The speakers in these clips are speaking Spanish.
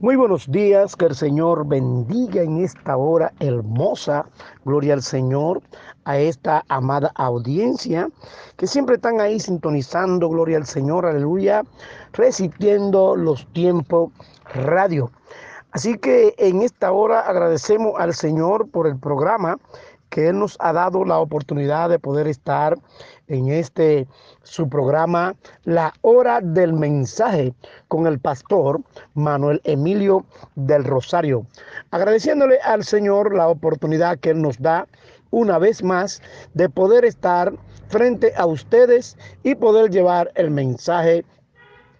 Muy buenos días, que el Señor bendiga en esta hora hermosa, gloria al Señor, a esta amada audiencia que siempre están ahí sintonizando, gloria al Señor, aleluya, resistiendo los tiempos radio. Así que en esta hora agradecemos al Señor por el programa que Él nos ha dado la oportunidad de poder estar en este su programa La Hora del Mensaje con el pastor Manuel Emilio del Rosario. Agradeciéndole al Señor la oportunidad que Él nos da una vez más de poder estar frente a ustedes y poder llevar el mensaje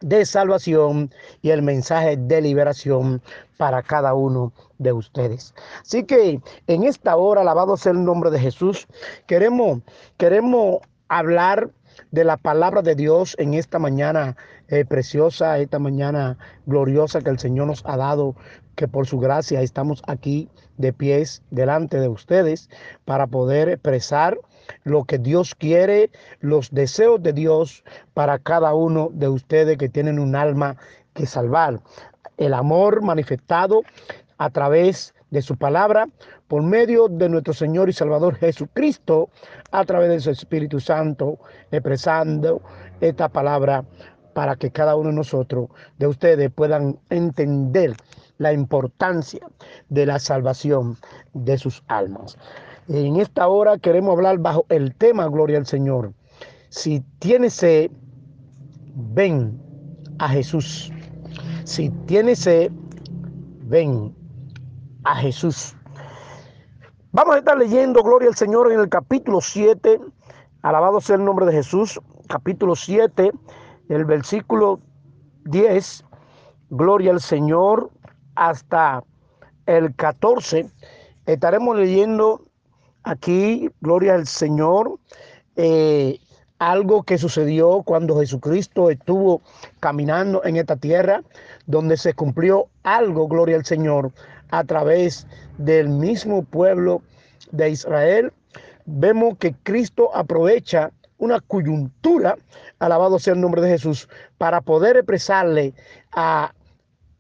de salvación y el mensaje de liberación para cada uno de ustedes. Así que en esta hora, alabado sea el nombre de Jesús, queremos, queremos hablar de la palabra de Dios en esta mañana eh, preciosa, esta mañana gloriosa que el Señor nos ha dado, que por su gracia estamos aquí de pies delante de ustedes para poder expresar lo que Dios quiere, los deseos de Dios para cada uno de ustedes que tienen un alma que salvar. El amor manifestado a través de su palabra, por medio de nuestro Señor y Salvador Jesucristo, a través de su Espíritu Santo, expresando esta palabra para que cada uno de nosotros, de ustedes, puedan entender la importancia de la salvación de sus almas. En esta hora queremos hablar bajo el tema Gloria al Señor. Si tienes sed, ven a Jesús. Si tienes sed, ven a Jesús. Vamos a estar leyendo Gloria al Señor en el capítulo 7. Alabado sea el nombre de Jesús. Capítulo 7, el versículo 10. Gloria al Señor hasta el 14. Estaremos leyendo aquí, gloria al Señor, eh, algo que sucedió cuando Jesucristo estuvo caminando en esta tierra, donde se cumplió algo, gloria al Señor, a través del mismo pueblo de Israel. Vemos que Cristo aprovecha una coyuntura, alabado sea el nombre de Jesús, para poder expresarle a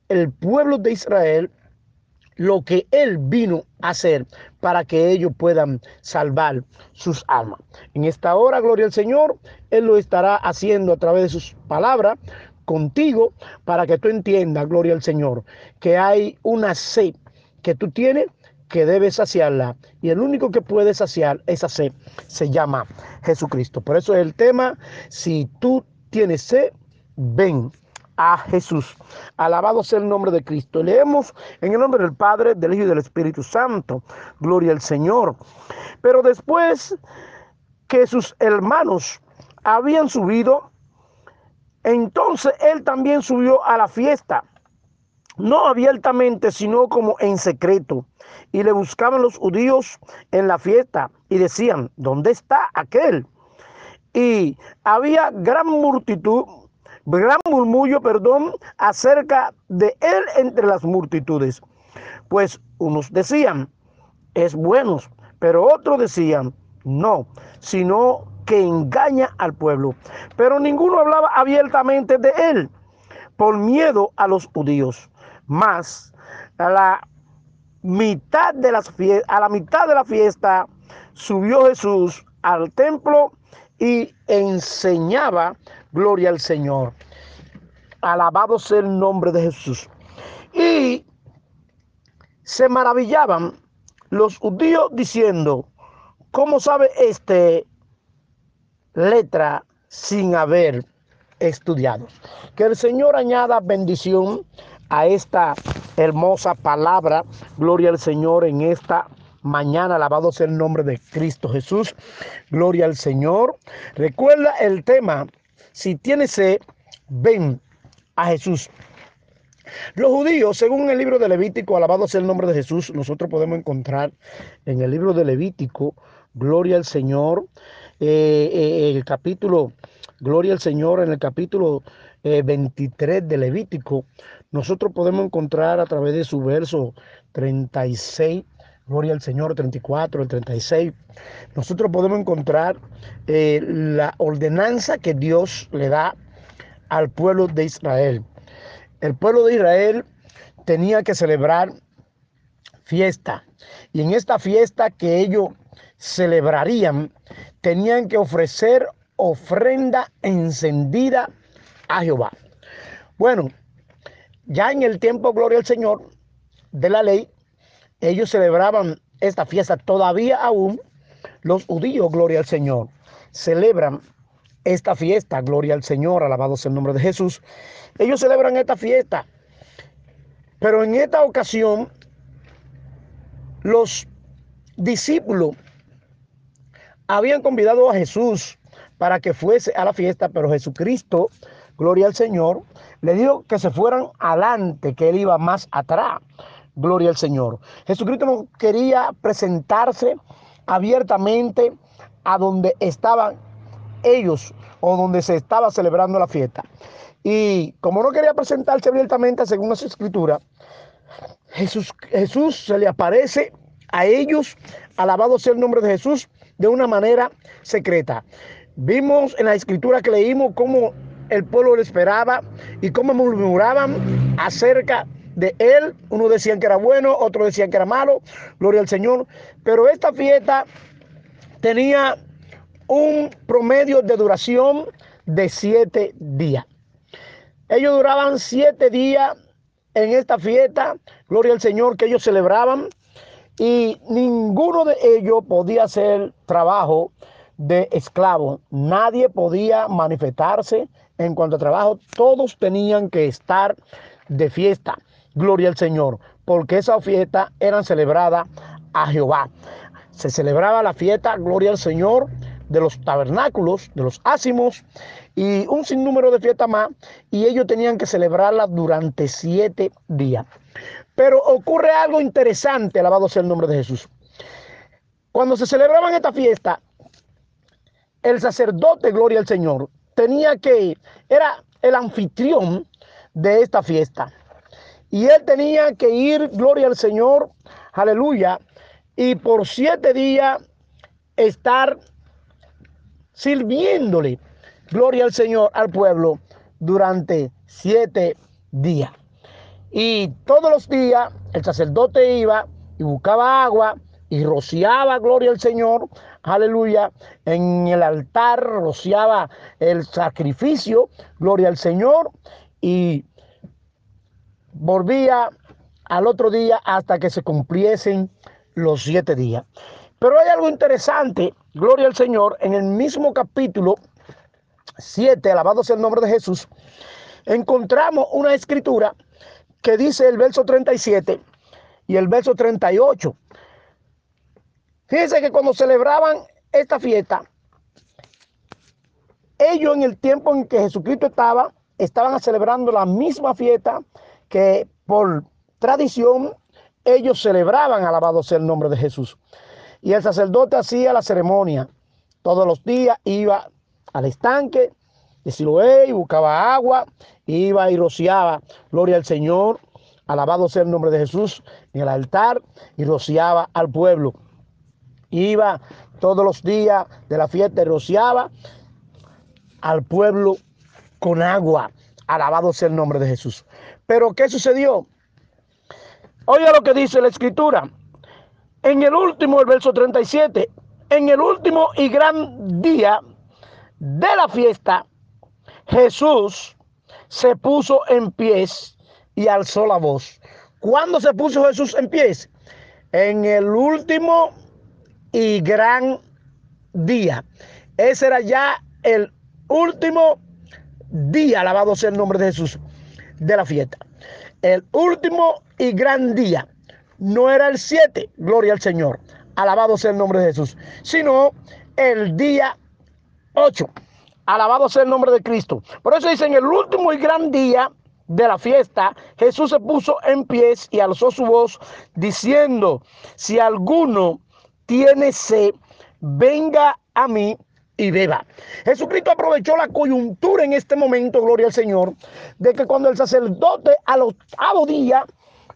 el pueblo de Israel lo que Él vino a hacer para que ellos puedan salvar sus almas. En esta hora, gloria al Señor, Él lo estará haciendo a través de sus palabras contigo para que tú entiendas, gloria al Señor, que hay una sed que tú tienes que debes saciarla y el único que puede saciar esa sed se llama Jesucristo. Por eso es el tema, si tú tienes sed, ven a Jesús. Alabado sea el nombre de Cristo. Leemos en el nombre del Padre, del Hijo y del Espíritu Santo. Gloria al Señor. Pero después que sus hermanos habían subido, entonces él también subió a la fiesta, no abiertamente, sino como en secreto. Y le buscaban los judíos en la fiesta y decían, ¿dónde está aquel? Y había gran multitud gran murmullo, perdón, acerca de él entre las multitudes. Pues unos decían, es bueno, pero otros decían, no, sino que engaña al pueblo. Pero ninguno hablaba abiertamente de él por miedo a los judíos. Más a la mitad de las a la mitad de la fiesta subió Jesús al templo y enseñaba gloria al Señor. Alabado sea el nombre de Jesús. Y se maravillaban los judíos diciendo, ¿cómo sabe este letra sin haber estudiado? Que el Señor añada bendición a esta hermosa palabra. Gloria al Señor en esta mañana. Alabado sea el nombre de Cristo Jesús. Gloria al Señor. Recuerda el tema. Si tienes sed, ven a Jesús. Los judíos, según el libro de Levítico, alabado sea el nombre de Jesús, nosotros podemos encontrar en el libro de Levítico, Gloria al Señor, eh, eh, el capítulo, Gloria al Señor, en el capítulo 23 eh, de Levítico, nosotros podemos encontrar a través de su verso 36, Gloria al Señor, 34, el 36. Nosotros podemos encontrar la ordenanza que Dios le da al pueblo de Israel. El pueblo de Israel tenía que celebrar fiesta. Y en esta fiesta que ellos celebrarían, tenían que ofrecer ofrenda encendida a Jehová. Bueno, ya en el tiempo, gloria al Señor, de la ley, ellos celebraban esta fiesta todavía aún. Los judíos, gloria al Señor, celebran esta fiesta, gloria al Señor, alabado sea el nombre de Jesús. Ellos celebran esta fiesta, pero en esta ocasión los discípulos habían convidado a Jesús para que fuese a la fiesta, pero Jesucristo, gloria al Señor, le dijo que se fueran adelante, que él iba más atrás. Gloria al Señor. Jesucristo no quería presentarse abiertamente a donde estaban ellos o donde se estaba celebrando la fiesta. Y como no quería presentarse abiertamente según las escrituras, Jesús, Jesús se le aparece a ellos, alabado sea el nombre de Jesús, de una manera secreta. Vimos en la escritura que leímos cómo el pueblo lo esperaba y cómo murmuraban acerca de él. Uno decían que era bueno, otros decían que era malo. Gloria al Señor. Pero esta fiesta tenía un promedio de duración de siete días. Ellos duraban siete días en esta fiesta, gloria al Señor, que ellos celebraban, y ninguno de ellos podía hacer trabajo de esclavo. Nadie podía manifestarse en cuanto a trabajo. Todos tenían que estar de fiesta. Gloria al Señor. Porque esa fiesta eran celebrada a Jehová. Se celebraba la fiesta, gloria al Señor, de los tabernáculos, de los ácimos y un sinnúmero de fiestas más. Y ellos tenían que celebrarla durante siete días. Pero ocurre algo interesante, alabado sea el nombre de Jesús. Cuando se celebraban esta fiesta, el sacerdote, gloria al Señor, tenía que, era el anfitrión de esta fiesta. Y él tenía que ir, gloria al Señor, aleluya, y por siete días estar sirviéndole, gloria al Señor, al pueblo, durante siete días. Y todos los días el sacerdote iba y buscaba agua y rociaba, gloria al Señor, aleluya, en el altar rociaba el sacrificio, gloria al Señor, y volvía al otro día hasta que se cumpliesen los siete días. Pero hay algo interesante, gloria al Señor, en el mismo capítulo 7, alabado sea el nombre de Jesús, encontramos una escritura que dice el verso 37 y el verso 38. Fíjense que cuando celebraban esta fiesta, ellos en el tiempo en que Jesucristo estaba, estaban celebrando la misma fiesta que por tradición ellos celebraban, alabado sea el nombre de Jesús. Y el sacerdote hacía la ceremonia. Todos los días iba al estanque de Siloé y buscaba agua, iba y rociaba, gloria al Señor, alabado sea el nombre de Jesús, en el altar y rociaba al pueblo. Iba todos los días de la fiesta y rociaba al pueblo con agua. Alabado sea el nombre de Jesús. Pero ¿qué sucedió? Oiga lo que dice la escritura. En el último, el verso 37, en el último y gran día de la fiesta, Jesús se puso en pies y alzó la voz. ¿Cuándo se puso Jesús en pies? En el último y gran día. Ese era ya el último día, alabado sea el nombre de Jesús, de la fiesta. El último y gran día. No era el 7, gloria al Señor, alabado sea el nombre de Jesús, sino el día 8. Alabado sea el nombre de Cristo. Por eso dicen el último y gran día de la fiesta, Jesús se puso en pies y alzó su voz diciendo, si alguno tiene sed, venga a mí y beba. Jesucristo aprovechó la coyuntura en este momento, gloria al Señor, de que cuando el sacerdote al octavo día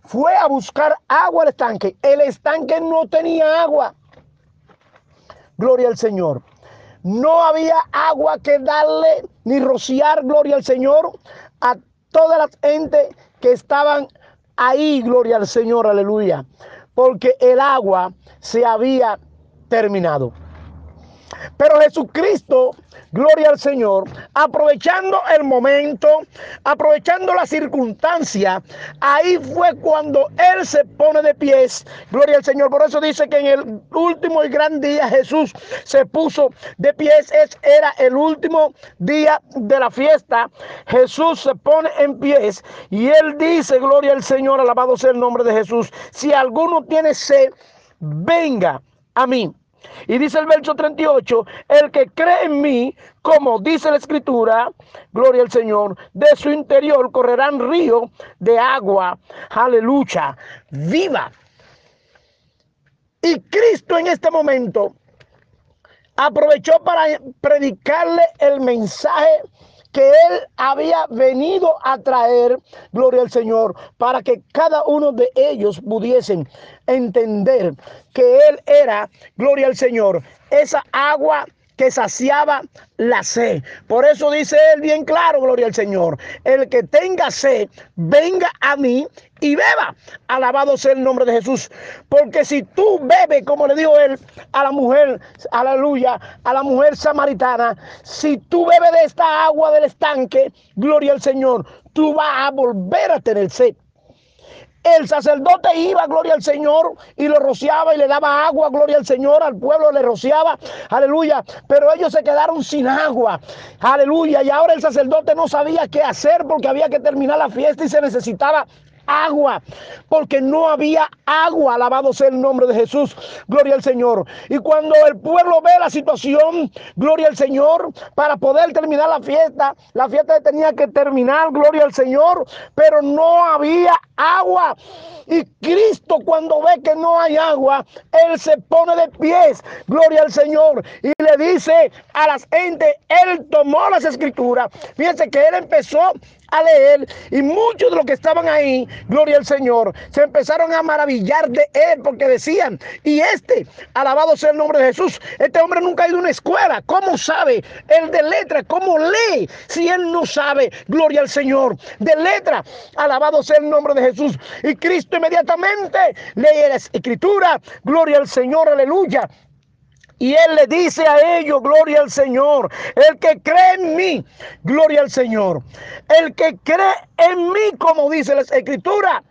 fue a buscar agua al estanque, el estanque no tenía agua. Gloria al Señor. No había agua que darle ni rociar, gloria al Señor, a toda la gente que estaban ahí, gloria al Señor, aleluya, porque el agua se había terminado. Pero Jesucristo, gloria al Señor, aprovechando el momento, aprovechando la circunstancia, ahí fue cuando Él se pone de pies, gloria al Señor. Por eso dice que en el último y gran día Jesús se puso de pies, es, era el último día de la fiesta. Jesús se pone en pies y Él dice, gloria al Señor, alabado sea el nombre de Jesús, si alguno tiene sed, venga a mí y dice el verso 38, el que cree en mí, como dice la escritura, gloria al Señor, de su interior correrán ríos de agua, aleluya, viva. Y Cristo en este momento aprovechó para predicarle el mensaje que Él había venido a traer, gloria al Señor, para que cada uno de ellos pudiesen entender que Él era, gloria al Señor, esa agua que saciaba la sed. Por eso dice él bien claro, gloria al Señor, el que tenga sed, venga a mí y beba. Alabado sea el nombre de Jesús. Porque si tú bebes, como le dijo él a la mujer, aleluya, a la mujer samaritana, si tú bebes de esta agua del estanque, gloria al Señor, tú vas a volver a tener sed. El sacerdote iba, gloria al Señor, y lo rociaba y le daba agua, gloria al Señor, al pueblo le rociaba, aleluya. Pero ellos se quedaron sin agua, aleluya. Y ahora el sacerdote no sabía qué hacer porque había que terminar la fiesta y se necesitaba agua, porque no había agua, alabado sea el nombre de Jesús, gloria al Señor. Y cuando el pueblo ve la situación, gloria al Señor, para poder terminar la fiesta, la fiesta tenía que terminar, gloria al Señor, pero no había agua. Y Cristo cuando ve que no hay agua, Él se pone de pies, gloria al Señor, y le dice a las gente, Él tomó las escrituras. Fíjense que Él empezó a leer y muchos de los que estaban ahí, gloria al Señor, se empezaron a maravillar de él porque decían, y este, alabado sea el nombre de Jesús, este hombre nunca ha ido a una escuela, ¿cómo sabe? Él de letra, ¿cómo lee? Si él no sabe, gloria al Señor, de letra, alabado sea el nombre de Jesús. Y Cristo inmediatamente lee la escritura, gloria al Señor, aleluya. Y Él le dice a ellos, gloria al Señor, el que cree en mí, gloria al Señor, el que cree en mí, como dice la escritura,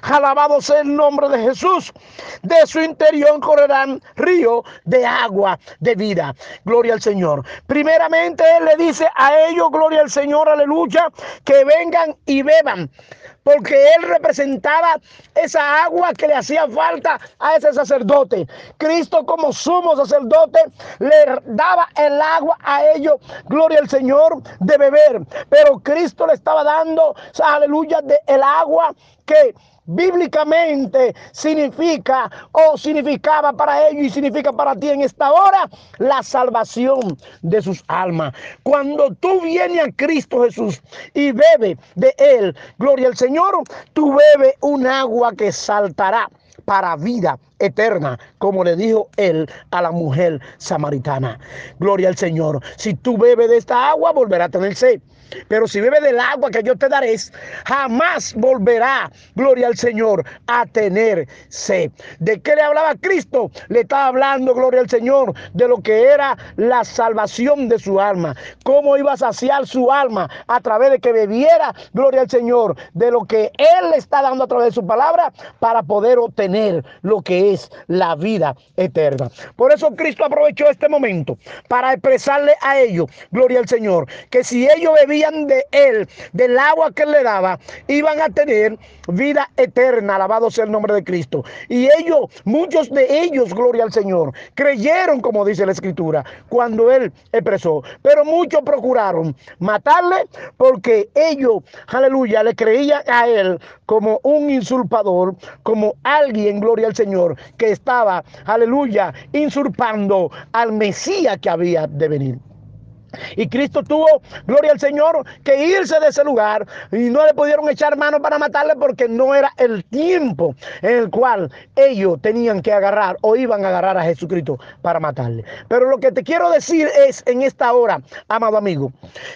Alabado sea el nombre de Jesús. De su interior correrán ríos de agua de vida. Gloria al Señor. Primeramente Él le dice a ellos, gloria al Señor, aleluya, que vengan y beban porque él representaba esa agua que le hacía falta a ese sacerdote. Cristo como sumo sacerdote le daba el agua a ellos, gloria al Señor, de beber. Pero Cristo le estaba dando, aleluya, de el agua que bíblicamente significa o significaba para ellos y significa para ti en esta hora la salvación de sus almas. Cuando tú vienes a Cristo Jesús y bebe de Él, gloria al Señor, tú bebes un agua que saltará para vida eterna, como le dijo él a la mujer samaritana. Gloria al Señor. Si tú bebes de esta agua, volverá a tener sed. Pero si bebe del agua que yo te daré, jamás volverá, gloria al Señor, a tener sed. ¿De qué le hablaba Cristo? Le estaba hablando, gloria al Señor, de lo que era la salvación de su alma. Cómo iba a saciar su alma a través de que bebiera, gloria al Señor, de lo que Él le está dando a través de su palabra para poder obtener lo que es la vida eterna. Por eso Cristo aprovechó este momento para expresarle a ellos, gloria al Señor, que si ellos bebían, de él, del agua que le daba, iban a tener vida eterna, alabado sea el nombre de Cristo. Y ellos, muchos de ellos, gloria al Señor, creyeron, como dice la escritura, cuando él expresó. Pero muchos procuraron matarle porque ellos, aleluya, le creían a él como un insulpador, como alguien, gloria al Señor, que estaba, aleluya, insulpando al Mesías que había de venir. Y Cristo tuvo, gloria al Señor, que irse de ese lugar y no le pudieron echar mano para matarle porque no era el tiempo en el cual ellos tenían que agarrar o iban a agarrar a Jesucristo para matarle. Pero lo que te quiero decir es en esta hora, amado amigo,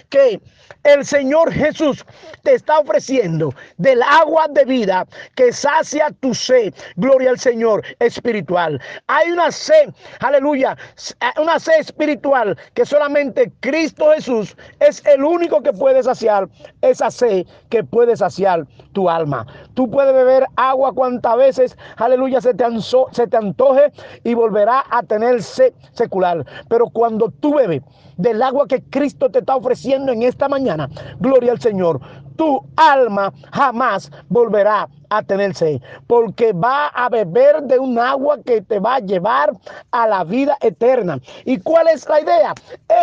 que el Señor Jesús te está ofreciendo del agua de vida que sacia tu sed. Gloria al Señor espiritual. Hay una sed, aleluya, una sed espiritual que solamente Cristo Jesús es el único que puede saciar esa sed que puede saciar tu alma. Tú puedes beber agua cuantas veces, aleluya, se te, se te antoje y volverá a tener sed secular. Pero cuando tú bebes del agua que Cristo te está ofreciendo en esta mañana, gloria al Señor, tu alma jamás volverá a tenerse, porque va a beber de un agua que te va a llevar a la vida eterna. ¿Y cuál es la idea?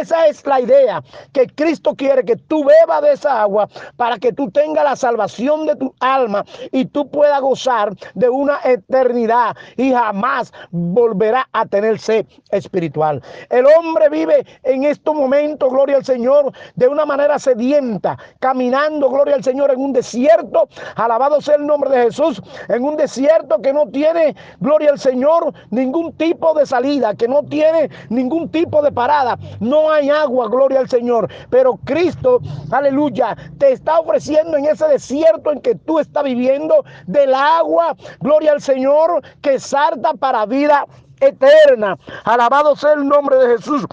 Esa es la idea, que Cristo quiere que tú bebas de esa agua para que tú tengas la salvación de tu alma y tú puedas gozar de una eternidad y jamás volverá a tenerse espiritual. El hombre vive en estos momentos, gloria al Señor, de una manera sedienta, caminando, gloria al Señor, en un desierto. Alabado sea el nombre de Jesús en un desierto que no tiene, gloria al Señor, ningún tipo de salida, que no tiene ningún tipo de parada. No hay agua, gloria al Señor. Pero Cristo, aleluya, te está ofreciendo en ese desierto en que tú estás viviendo del agua, gloria al Señor, que salta para vida eterna. Alabado sea el nombre de Jesús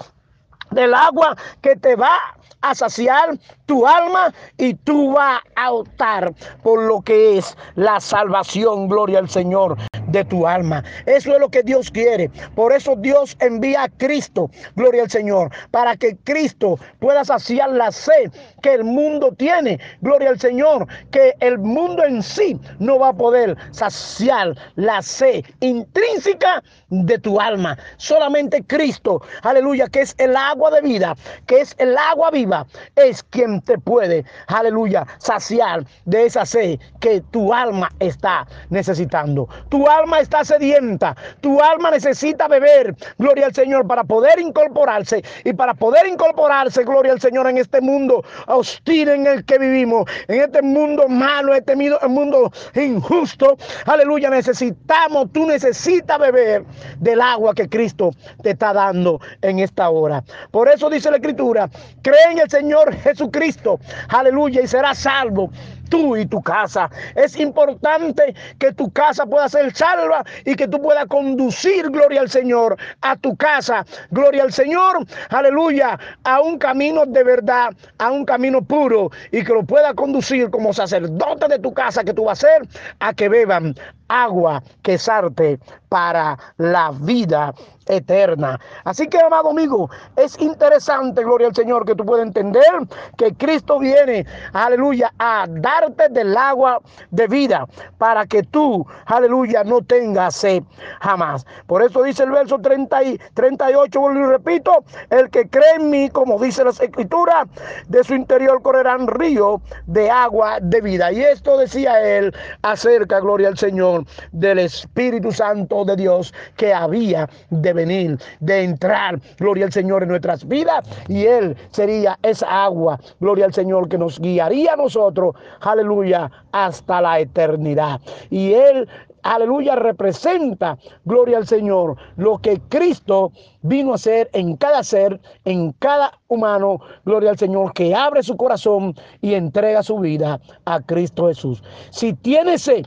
del agua que te va a saciar tu alma y tú vas a optar por lo que es la salvación, gloria al Señor, de tu alma. Eso es lo que Dios quiere. Por eso Dios envía a Cristo, gloria al Señor, para que Cristo pueda saciar la sed que el mundo tiene, gloria al Señor, que el mundo en sí no va a poder saciar la sed intrínseca de tu alma. Solamente Cristo, aleluya, que es el agua de vida, que es el agua viva, es quien te puede, aleluya, saciar de esa sed que tu alma está necesitando. Tu alma está sedienta, tu alma necesita beber, gloria al Señor, para poder incorporarse y para poder incorporarse, gloria al Señor, en este mundo hostil en el que vivimos, en este mundo malo, este mundo injusto, aleluya, necesitamos, tú necesitas beber del agua que Cristo te está dando en esta hora. Por eso dice la Escritura, cree en el Señor Jesucristo, aleluya, y será salvo tú y tu casa. Es importante que tu casa pueda ser salva y que tú puedas conducir, gloria al Señor, a tu casa, gloria al Señor, aleluya, a un camino de verdad, a un camino puro y que lo pueda conducir como sacerdote de tu casa que tú vas a ser, a que beban agua que sarte para la vida eterna. Así que, amado amigo, es interesante, gloria al Señor, que tú puedas entender que Cristo viene, aleluya, a darte del agua de vida para que tú, aleluya, no tengas sed jamás. Por eso dice el verso 30 y 38, vuelvo y repito, el que cree en mí, como dice las escrituras, de su interior correrán ríos de agua de vida. Y esto decía él acerca, gloria al Señor, del Espíritu Santo de Dios que había de venir, de entrar, gloria al Señor, en nuestras vidas. Y Él sería esa agua, gloria al Señor, que nos guiaría a nosotros, aleluya, hasta la eternidad. Y Él aleluya, representa, gloria al Señor, lo que Cristo vino a hacer en cada ser, en cada humano, gloria al Señor, que abre su corazón y entrega su vida a Cristo Jesús. Si tiene sed,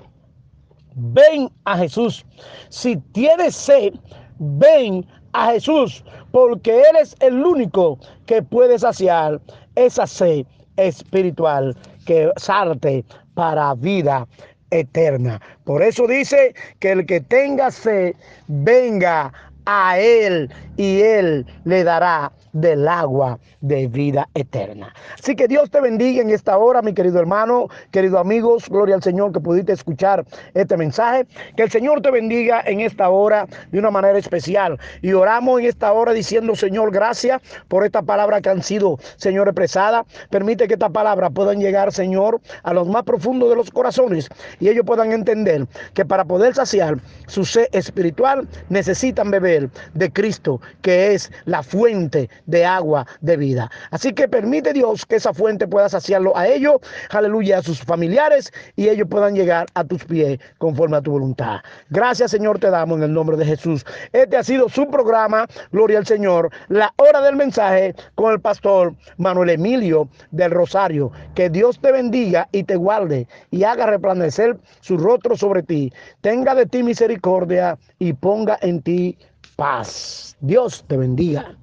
ven a Jesús. Si tienes sed, ven a Jesús, porque Él es el único que puede saciar esa sed espiritual que salte para vida eterna. Por eso dice que el que tenga sed, venga a Él y Él le dará del agua de vida eterna. Así que Dios te bendiga en esta hora, mi querido hermano, querido amigos, gloria al Señor que pudiste escuchar este mensaje. Que el Señor te bendiga en esta hora de una manera especial. Y oramos en esta hora diciendo, Señor, gracias por esta palabra que han sido, Señor, expresada. Permite que esta palabra puedan llegar, Señor, a los más profundos de los corazones y ellos puedan entender que para poder saciar su sed espiritual necesitan beber de Cristo, que es la fuente de agua de vida. Así que permite Dios que esa fuente pueda saciarlo a ellos, aleluya, a sus familiares y ellos puedan llegar a tus pies conforme a tu voluntad. Gracias Señor te damos en el nombre de Jesús. Este ha sido su programa, Gloria al Señor, la hora del mensaje con el pastor Manuel Emilio del Rosario. Que Dios te bendiga y te guarde y haga resplandecer su rostro sobre ti. Tenga de ti misericordia y ponga en ti paz. Dios te bendiga.